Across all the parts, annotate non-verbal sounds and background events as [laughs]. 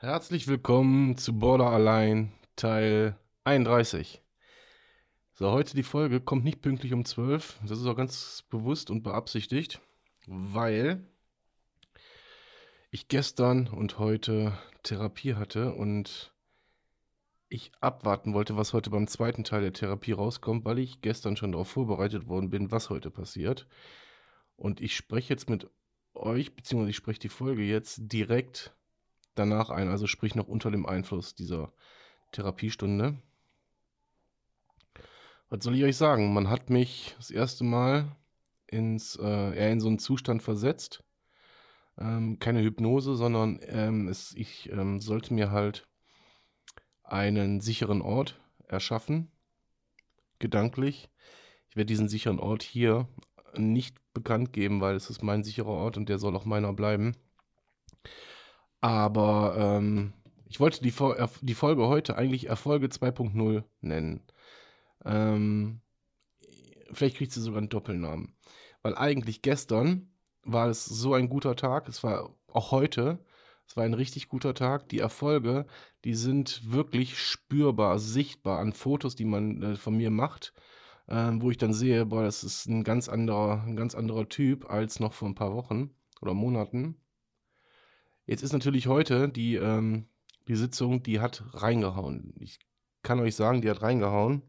Herzlich willkommen zu Border Allein Teil 31. So, heute die Folge kommt nicht pünktlich um 12. Das ist auch ganz bewusst und beabsichtigt, weil ich gestern und heute Therapie hatte und ich abwarten wollte, was heute beim zweiten Teil der Therapie rauskommt, weil ich gestern schon darauf vorbereitet worden bin, was heute passiert. Und ich spreche jetzt mit euch, beziehungsweise ich spreche die Folge jetzt direkt danach ein, also sprich noch unter dem Einfluss dieser Therapiestunde. Was soll ich euch sagen? Man hat mich das erste Mal ins, äh, in so einen Zustand versetzt. Ähm, keine Hypnose, sondern ähm, es, ich ähm, sollte mir halt einen sicheren Ort erschaffen, gedanklich. Ich werde diesen sicheren Ort hier nicht bekannt geben, weil es ist mein sicherer Ort und der soll auch meiner bleiben. Aber ähm, ich wollte die, die, Folge heute eigentlich Erfolge 2.0 nennen. Ähm, vielleicht kriegt sie sogar einen Doppelnamen. Weil eigentlich gestern war es so ein guter Tag. Es war auch heute. Es war ein richtig guter Tag. Die Erfolge, die sind wirklich spürbar, sichtbar an Fotos, die man äh, von mir macht, äh, wo ich dann sehe, boah, das ist ein ganz anderer, ein ganz anderer Typ als noch vor ein paar Wochen oder Monaten. Jetzt ist natürlich heute die, ähm, die Sitzung, die hat reingehauen. Ich kann euch sagen, die hat reingehauen.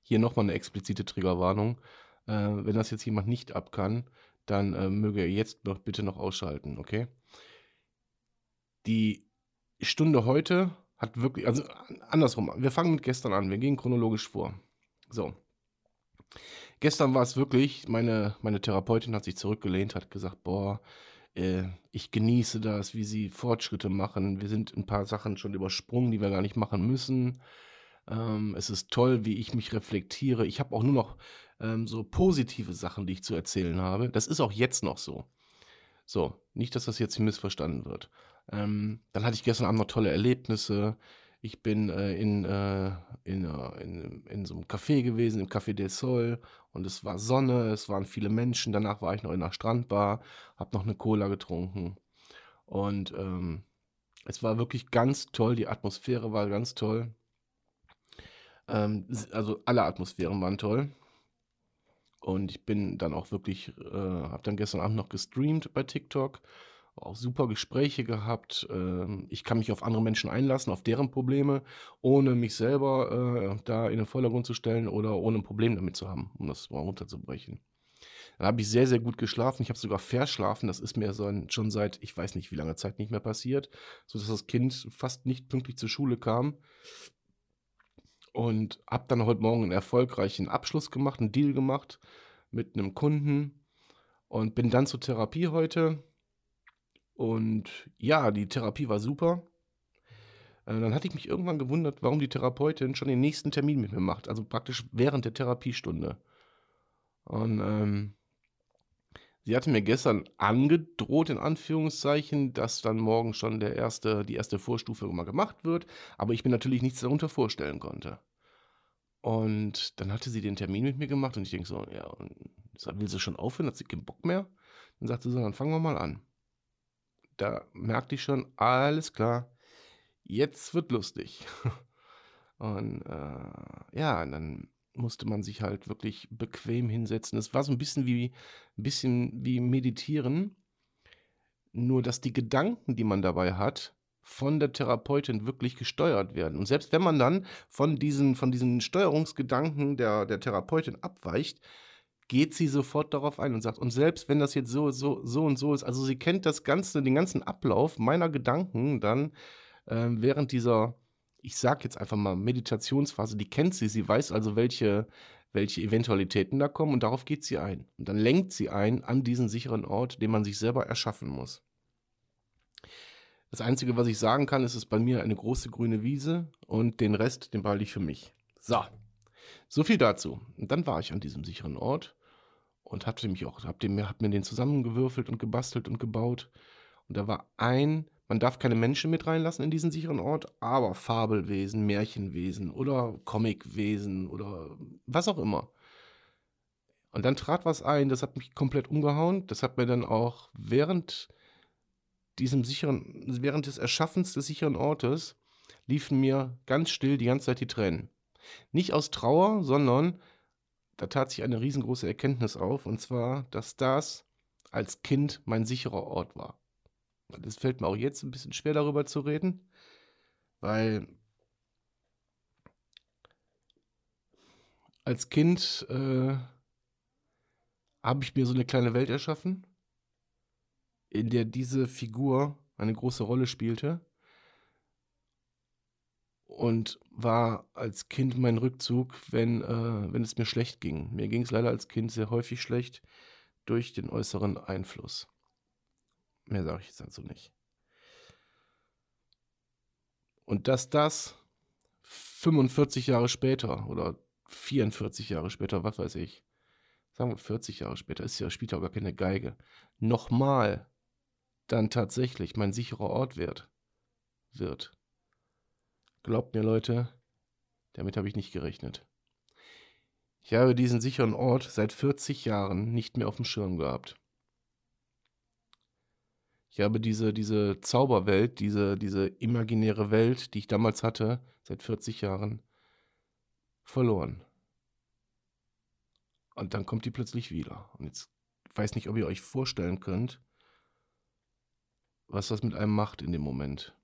Hier nochmal eine explizite Triggerwarnung. Äh, wenn das jetzt jemand nicht ab kann, dann äh, möge er jetzt bitte noch ausschalten, okay? Die Stunde heute hat wirklich, also andersrum, wir fangen mit gestern an, wir gehen chronologisch vor. So. Gestern war es wirklich, meine, meine Therapeutin hat sich zurückgelehnt, hat gesagt, boah, äh, ich genieße das, wie sie Fortschritte machen. Wir sind ein paar Sachen schon übersprungen, die wir gar nicht machen müssen. Ähm, es ist toll, wie ich mich reflektiere. Ich habe auch nur noch ähm, so positive Sachen, die ich zu erzählen habe. Das ist auch jetzt noch so. So, nicht, dass das jetzt missverstanden wird. Ähm, dann hatte ich gestern Abend noch tolle Erlebnisse. Ich bin äh, in, äh, in, äh, in, in, so einem Café gewesen, im Café del Sol. Und es war Sonne, es waren viele Menschen. Danach war ich noch in einer Strandbar, habe noch eine Cola getrunken. Und ähm, es war wirklich ganz toll. Die Atmosphäre war ganz toll. Ähm, also alle Atmosphären waren toll. Und ich bin dann auch wirklich, äh, habe dann gestern Abend noch gestreamt bei TikTok auch super Gespräche gehabt. Ähm, ich kann mich auf andere Menschen einlassen, auf deren Probleme, ohne mich selber äh, da in den Vordergrund zu stellen oder ohne ein Problem damit zu haben, um das mal runterzubrechen. Dann habe ich sehr, sehr gut geschlafen. Ich habe sogar verschlafen. Das ist mir schon seit, ich weiß nicht wie lange Zeit nicht mehr passiert, sodass das Kind fast nicht pünktlich zur Schule kam. Und habe dann heute Morgen einen erfolgreichen Abschluss gemacht, einen Deal gemacht mit einem Kunden und bin dann zur Therapie heute und ja, die Therapie war super. Äh, dann hatte ich mich irgendwann gewundert, warum die Therapeutin schon den nächsten Termin mit mir macht. Also praktisch während der Therapiestunde. Und ähm, sie hatte mir gestern angedroht, in Anführungszeichen, dass dann morgen schon der erste, die erste Vorstufe mal gemacht wird. Aber ich mir natürlich nichts darunter vorstellen konnte. Und dann hatte sie den Termin mit mir gemacht und ich denke so, ja, will sie schon aufhören? Hat sie keinen Bock mehr? Dann sagte sie so, dann fangen wir mal an da merkte ich schon, alles klar, jetzt wird lustig. [laughs] Und äh, ja, dann musste man sich halt wirklich bequem hinsetzen. Es war so ein bisschen wie, ein bisschen wie meditieren, nur dass die Gedanken, die man dabei hat, von der Therapeutin wirklich gesteuert werden. Und selbst wenn man dann von diesen, von diesen Steuerungsgedanken der, der Therapeutin abweicht, geht sie sofort darauf ein und sagt, und selbst wenn das jetzt so, so, so und so ist, also sie kennt das Ganze, den ganzen Ablauf meiner Gedanken dann äh, während dieser, ich sag jetzt einfach mal, Meditationsphase, die kennt sie, sie weiß also, welche, welche Eventualitäten da kommen und darauf geht sie ein. Und dann lenkt sie ein an diesen sicheren Ort, den man sich selber erschaffen muss. Das Einzige, was ich sagen kann, ist, es ist bei mir eine große grüne Wiese und den Rest, den behalte ich für mich. So, so viel dazu. Und dann war ich an diesem sicheren Ort und hatte mich auch, hab, dem, hab mir den zusammengewürfelt und gebastelt und gebaut. Und da war ein, man darf keine Menschen mit reinlassen in diesen sicheren Ort, aber Fabelwesen, Märchenwesen oder Comicwesen oder was auch immer. Und dann trat was ein, das hat mich komplett umgehauen. Das hat mir dann auch während diesem sicheren, während des Erschaffens des sicheren Ortes liefen mir ganz still die ganze Zeit die Tränen. Nicht aus Trauer, sondern da tat sich eine riesengroße Erkenntnis auf, und zwar, dass das als Kind mein sicherer Ort war. Das fällt mir auch jetzt ein bisschen schwer darüber zu reden, weil als Kind äh, habe ich mir so eine kleine Welt erschaffen, in der diese Figur eine große Rolle spielte und war als Kind mein Rückzug, wenn, äh, wenn es mir schlecht ging. Mir ging es leider als Kind sehr häufig schlecht durch den äußeren Einfluss. Mehr sage ich jetzt dazu nicht. Und dass das 45 Jahre später oder 44 Jahre später, was weiß ich, sagen wir 40 Jahre später, ist ja, spielt ja gar keine Geige, nochmal dann tatsächlich mein sicherer Ort wird. wird. Glaubt mir, Leute, damit habe ich nicht gerechnet. Ich habe diesen sicheren Ort seit 40 Jahren nicht mehr auf dem Schirm gehabt. Ich habe diese, diese Zauberwelt, diese, diese imaginäre Welt, die ich damals hatte, seit 40 Jahren, verloren. Und dann kommt die plötzlich wieder. Und jetzt weiß nicht, ob ihr euch vorstellen könnt, was das mit einem macht in dem Moment.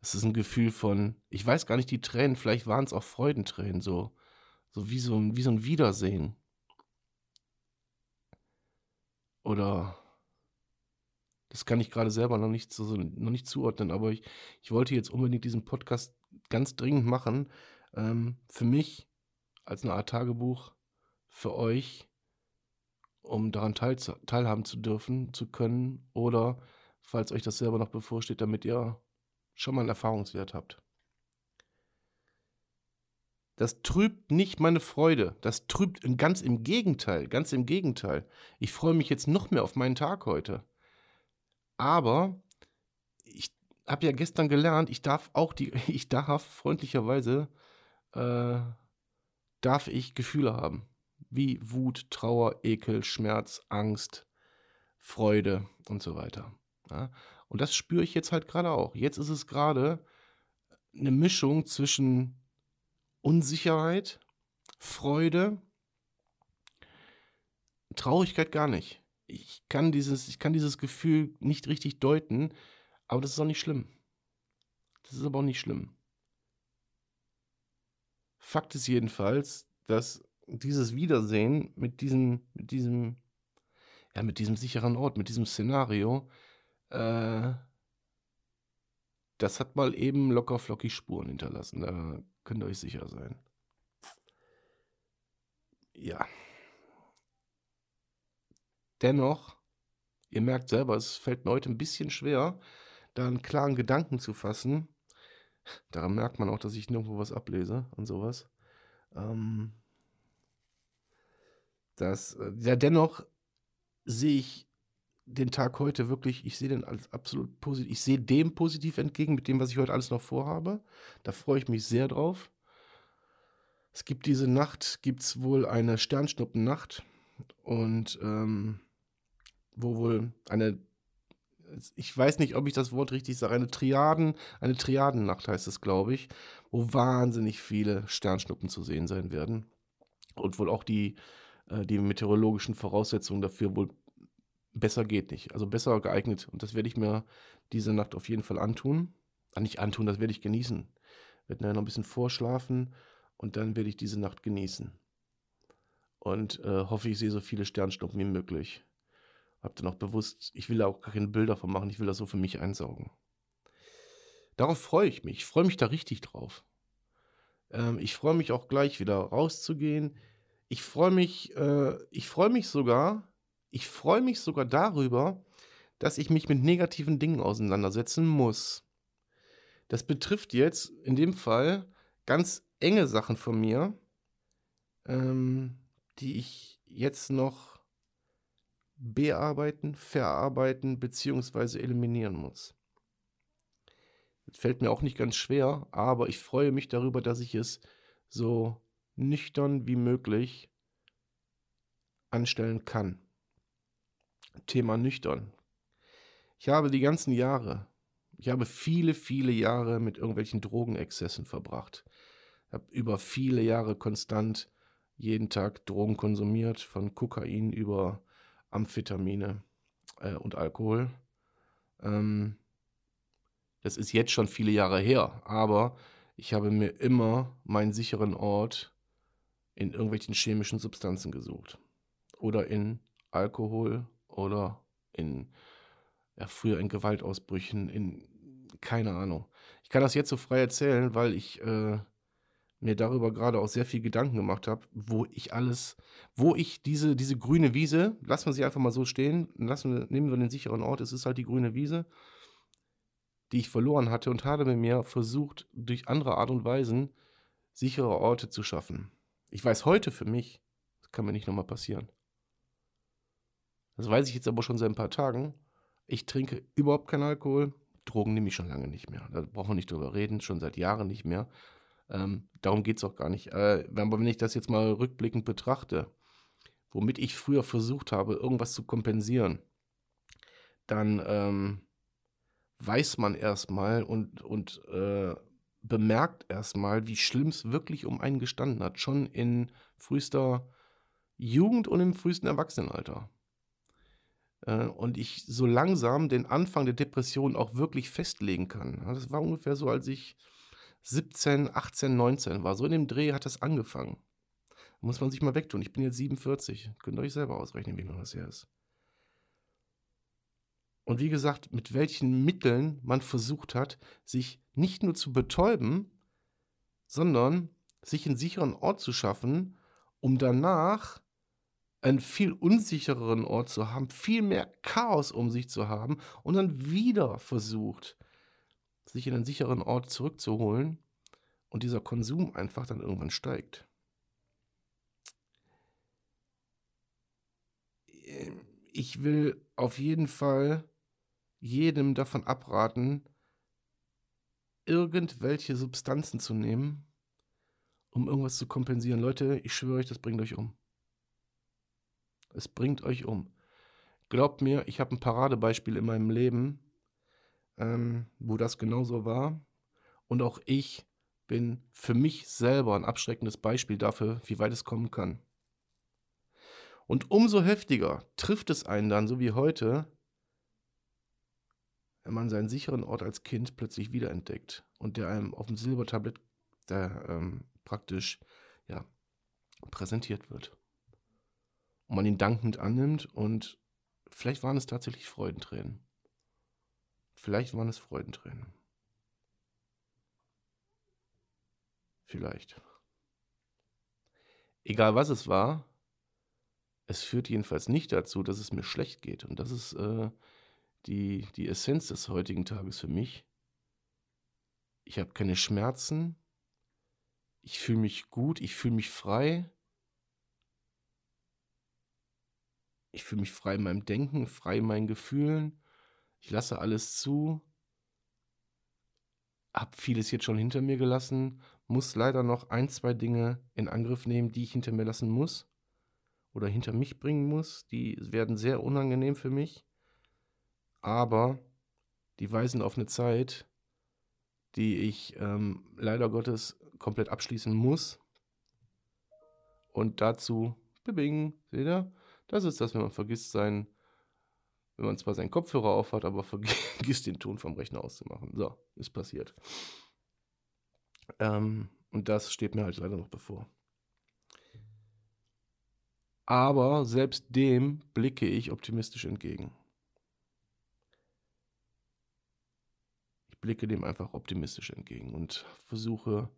Es ist ein Gefühl von, ich weiß gar nicht, die Tränen, vielleicht waren es auch Freudentränen, so, so wie so, wie so ein Wiedersehen. Oder das kann ich gerade selber noch nicht, so, noch nicht zuordnen, aber ich, ich wollte jetzt unbedingt diesen Podcast ganz dringend machen. Ähm, für mich als eine Art Tagebuch, für euch, um daran teil, teilhaben zu dürfen, zu können oder falls euch das selber noch bevorsteht, damit ihr schon mal einen Erfahrungswert habt. Das trübt nicht meine Freude. Das trübt ganz im Gegenteil, ganz im Gegenteil. Ich freue mich jetzt noch mehr auf meinen Tag heute. Aber ich habe ja gestern gelernt, ich darf auch die, [laughs] ich darf freundlicherweise, äh, darf ich Gefühle haben. Wie Wut, Trauer, Ekel, Schmerz, Angst, Freude und so weiter. Ja? Und das spüre ich jetzt halt gerade auch. Jetzt ist es gerade eine Mischung zwischen Unsicherheit, Freude, Traurigkeit gar nicht. Ich kann dieses, ich kann dieses Gefühl nicht richtig deuten, aber das ist auch nicht schlimm. Das ist aber auch nicht schlimm. Fakt ist jedenfalls, dass dieses Wiedersehen mit diesem, mit diesem, ja, mit diesem sicheren Ort, mit diesem Szenario, äh, das hat mal eben locker flockig Spuren hinterlassen. Da könnt ihr euch sicher sein. Ja. Dennoch, ihr merkt selber, es fällt mir heute ein bisschen schwer, da einen klaren Gedanken zu fassen. Daran merkt man auch, dass ich nirgendwo was ablese und sowas. Ähm, das, äh, ja, dennoch sehe ich den Tag heute wirklich, ich sehe den als absolut positiv, ich sehe dem positiv entgegen mit dem, was ich heute alles noch vorhabe. Da freue ich mich sehr drauf. Es gibt diese Nacht, gibt es wohl eine Sternschnuppennacht und ähm, wo wohl eine, ich weiß nicht, ob ich das Wort richtig sage, eine Triaden, eine Triadennacht heißt es, glaube ich, wo wahnsinnig viele Sternschnuppen zu sehen sein werden und wohl auch die, äh, die meteorologischen Voraussetzungen dafür wohl besser geht nicht. Also besser geeignet. Und das werde ich mir diese Nacht auf jeden Fall antun. Ah, nicht antun, das werde ich genießen. Werde nachher noch ein bisschen vorschlafen und dann werde ich diese Nacht genießen. Und äh, hoffe, ich sehe so viele Sternschnuppen wie möglich. Hab dann auch bewusst, ich will da auch keine Bilder von machen, ich will das so für mich einsaugen. Darauf freue ich mich. Ich freue mich da richtig drauf. Ähm, ich freue mich auch gleich wieder rauszugehen. Ich freue mich, äh, ich freue mich sogar, ich freue mich sogar darüber, dass ich mich mit negativen Dingen auseinandersetzen muss. Das betrifft jetzt in dem Fall ganz enge Sachen von mir, ähm, die ich jetzt noch bearbeiten, verarbeiten bzw. eliminieren muss. Das fällt mir auch nicht ganz schwer, aber ich freue mich darüber, dass ich es so nüchtern wie möglich anstellen kann. Thema nüchtern. Ich habe die ganzen Jahre, ich habe viele, viele Jahre mit irgendwelchen Drogenexzessen verbracht. Ich habe über viele Jahre konstant jeden Tag Drogen konsumiert, von Kokain über Amphetamine äh, und Alkohol. Ähm, das ist jetzt schon viele Jahre her, aber ich habe mir immer meinen sicheren Ort in irgendwelchen chemischen Substanzen gesucht. Oder in Alkohol oder in, ja, früher in Gewaltausbrüchen, in, keine Ahnung. Ich kann das jetzt so frei erzählen, weil ich äh, mir darüber gerade auch sehr viel Gedanken gemacht habe, wo ich alles, wo ich diese, diese grüne Wiese, lassen wir sie einfach mal so stehen, lassen nehmen wir den sicheren Ort, es ist halt die grüne Wiese, die ich verloren hatte und habe mir versucht, durch andere Art und Weisen sichere Orte zu schaffen. Ich weiß heute für mich, das kann mir nicht nochmal passieren. Das weiß ich jetzt aber schon seit ein paar Tagen. Ich trinke überhaupt keinen Alkohol. Drogen nehme ich schon lange nicht mehr. Da brauchen wir nicht drüber reden, schon seit Jahren nicht mehr. Ähm, darum geht es auch gar nicht. Äh, aber wenn ich das jetzt mal rückblickend betrachte, womit ich früher versucht habe, irgendwas zu kompensieren, dann ähm, weiß man erstmal und, und äh, bemerkt erstmal, wie schlimm es wirklich um einen gestanden hat. Schon in frühester Jugend und im frühesten Erwachsenenalter. Äh, und ich so langsam den Anfang der Depression auch wirklich festlegen kann. Das war ungefähr so, als ich 17, 18, 19 war. So in dem Dreh hat das angefangen. Da muss man sich mal wegtun. Ich bin jetzt 47. Könnt ihr euch selber ausrechnen, wie lange das her ist. Und wie gesagt, mit welchen Mitteln man versucht hat, sich nicht nur zu betäuben, sondern sich einen sicheren Ort zu schaffen, um danach einen viel unsichereren Ort zu haben, viel mehr Chaos um sich zu haben und dann wieder versucht, sich in einen sicheren Ort zurückzuholen und dieser Konsum einfach dann irgendwann steigt. Ich will auf jeden Fall jedem davon abraten, irgendwelche Substanzen zu nehmen, um irgendwas zu kompensieren. Leute, ich schwöre euch, das bringt euch um. Es bringt euch um. Glaubt mir, ich habe ein Paradebeispiel in meinem Leben, ähm, wo das genauso war. Und auch ich bin für mich selber ein abschreckendes Beispiel dafür, wie weit es kommen kann. Und umso heftiger trifft es einen dann, so wie heute, wenn man seinen sicheren Ort als Kind plötzlich wiederentdeckt und der einem auf dem Silbertablett der, ähm, praktisch ja, präsentiert wird. Und man ihn dankend annimmt und vielleicht waren es tatsächlich Freudentränen. Vielleicht waren es Freudentränen. Vielleicht. Egal was es war, es führt jedenfalls nicht dazu, dass es mir schlecht geht. Und das ist äh, die, die Essenz des heutigen Tages für mich. Ich habe keine Schmerzen. Ich fühle mich gut, ich fühle mich frei. Ich fühle mich frei in meinem Denken, frei in meinen Gefühlen. Ich lasse alles zu. Hab vieles jetzt schon hinter mir gelassen. Muss leider noch ein, zwei Dinge in Angriff nehmen, die ich hinter mir lassen muss. Oder hinter mich bringen muss. Die werden sehr unangenehm für mich aber die weisen auf eine Zeit, die ich ähm, leider Gottes komplett abschließen muss. Und dazu, bing, seht ihr? Das ist das, wenn man vergisst sein, wenn man zwar seinen Kopfhörer aufhat, aber [laughs] vergisst den Ton vom Rechner auszumachen. So, ist passiert. Ähm, und das steht mir halt leider noch bevor. Aber selbst dem blicke ich optimistisch entgegen. blicke dem einfach optimistisch entgegen und versuche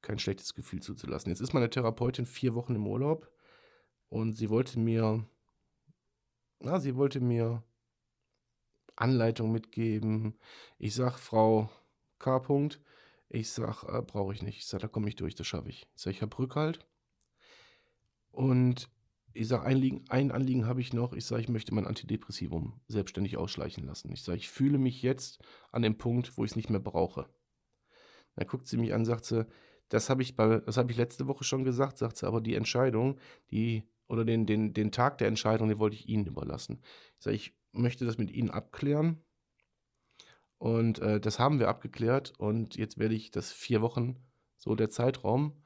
kein schlechtes Gefühl zuzulassen. Jetzt ist meine Therapeutin vier Wochen im Urlaub und sie wollte mir, na, sie wollte mir Anleitung mitgeben. Ich sage, Frau K. -Punkt, ich sage, äh, brauche ich nicht. Ich sage, da komme ich durch, das schaffe ich. Ich sage, ich habe Rückhalt. Und ich sage, ein, ein Anliegen habe ich noch. Ich sage, ich möchte mein Antidepressivum selbstständig ausschleichen lassen. Ich sage, ich fühle mich jetzt an dem Punkt, wo ich es nicht mehr brauche. Dann guckt sie mich an, sagt sie, das habe ich, hab ich letzte Woche schon gesagt, sagt sie, aber die Entscheidung, die, oder den, den, den Tag der Entscheidung, den wollte ich Ihnen überlassen. Ich sage, ich möchte das mit Ihnen abklären. Und äh, das haben wir abgeklärt. Und jetzt werde ich das vier Wochen, so der Zeitraum,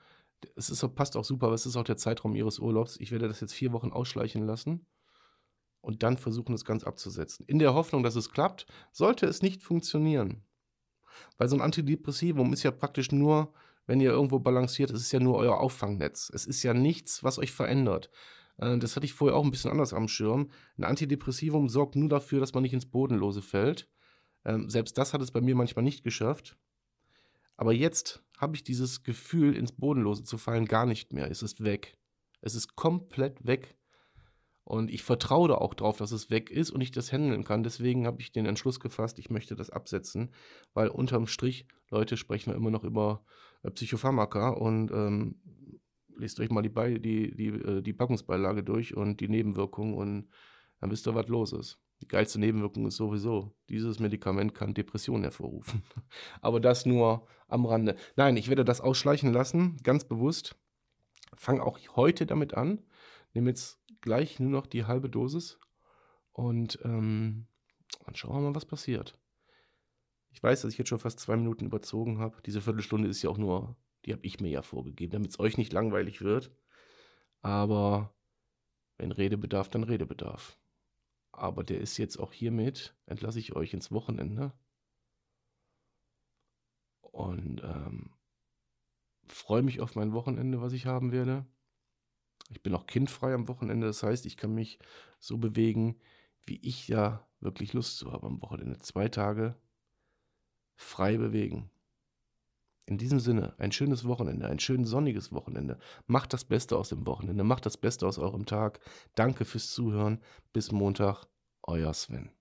es ist, passt auch super, aber es ist auch der Zeitraum Ihres Urlaubs. Ich werde das jetzt vier Wochen ausschleichen lassen und dann versuchen, es ganz abzusetzen. In der Hoffnung, dass es klappt, sollte es nicht funktionieren. Weil so ein Antidepressivum ist ja praktisch nur, wenn ihr irgendwo balanciert, es ist ja nur euer Auffangnetz. Es ist ja nichts, was euch verändert. Äh, das hatte ich vorher auch ein bisschen anders am Schirm. Ein Antidepressivum sorgt nur dafür, dass man nicht ins Bodenlose fällt. Ähm, selbst das hat es bei mir manchmal nicht geschafft. Aber jetzt habe ich dieses Gefühl, ins Bodenlose zu fallen, gar nicht mehr. Es ist weg. Es ist komplett weg. Und ich vertraue da auch drauf, dass es weg ist und ich das handeln kann. Deswegen habe ich den Entschluss gefasst, ich möchte das absetzen, weil unterm Strich, Leute, sprechen wir immer noch über Psychopharmaka und ähm, lest euch mal die, Be die, die, äh, die Packungsbeilage durch und die Nebenwirkungen und dann wisst ihr, was los ist. Die geilste Nebenwirkung ist sowieso, dieses Medikament kann Depressionen hervorrufen. [laughs] Aber das nur am Rande. Nein, ich werde das ausschleichen lassen, ganz bewusst. Fange auch heute damit an. Nehme jetzt gleich nur noch die halbe Dosis und ähm, dann schauen wir mal, was passiert. Ich weiß, dass ich jetzt schon fast zwei Minuten überzogen habe. Diese Viertelstunde ist ja auch nur, die habe ich mir ja vorgegeben, damit es euch nicht langweilig wird. Aber wenn Redebedarf, dann Redebedarf. Aber der ist jetzt auch hiermit, entlasse ich euch ins Wochenende. Und ähm, freue mich auf mein Wochenende, was ich haben werde. Ich bin auch kindfrei am Wochenende, das heißt, ich kann mich so bewegen, wie ich ja wirklich Lust zu habe am Wochenende. Zwei Tage frei bewegen. In diesem Sinne, ein schönes Wochenende, ein schön sonniges Wochenende. Macht das Beste aus dem Wochenende, macht das Beste aus eurem Tag. Danke fürs Zuhören. Bis Montag, euer Sven.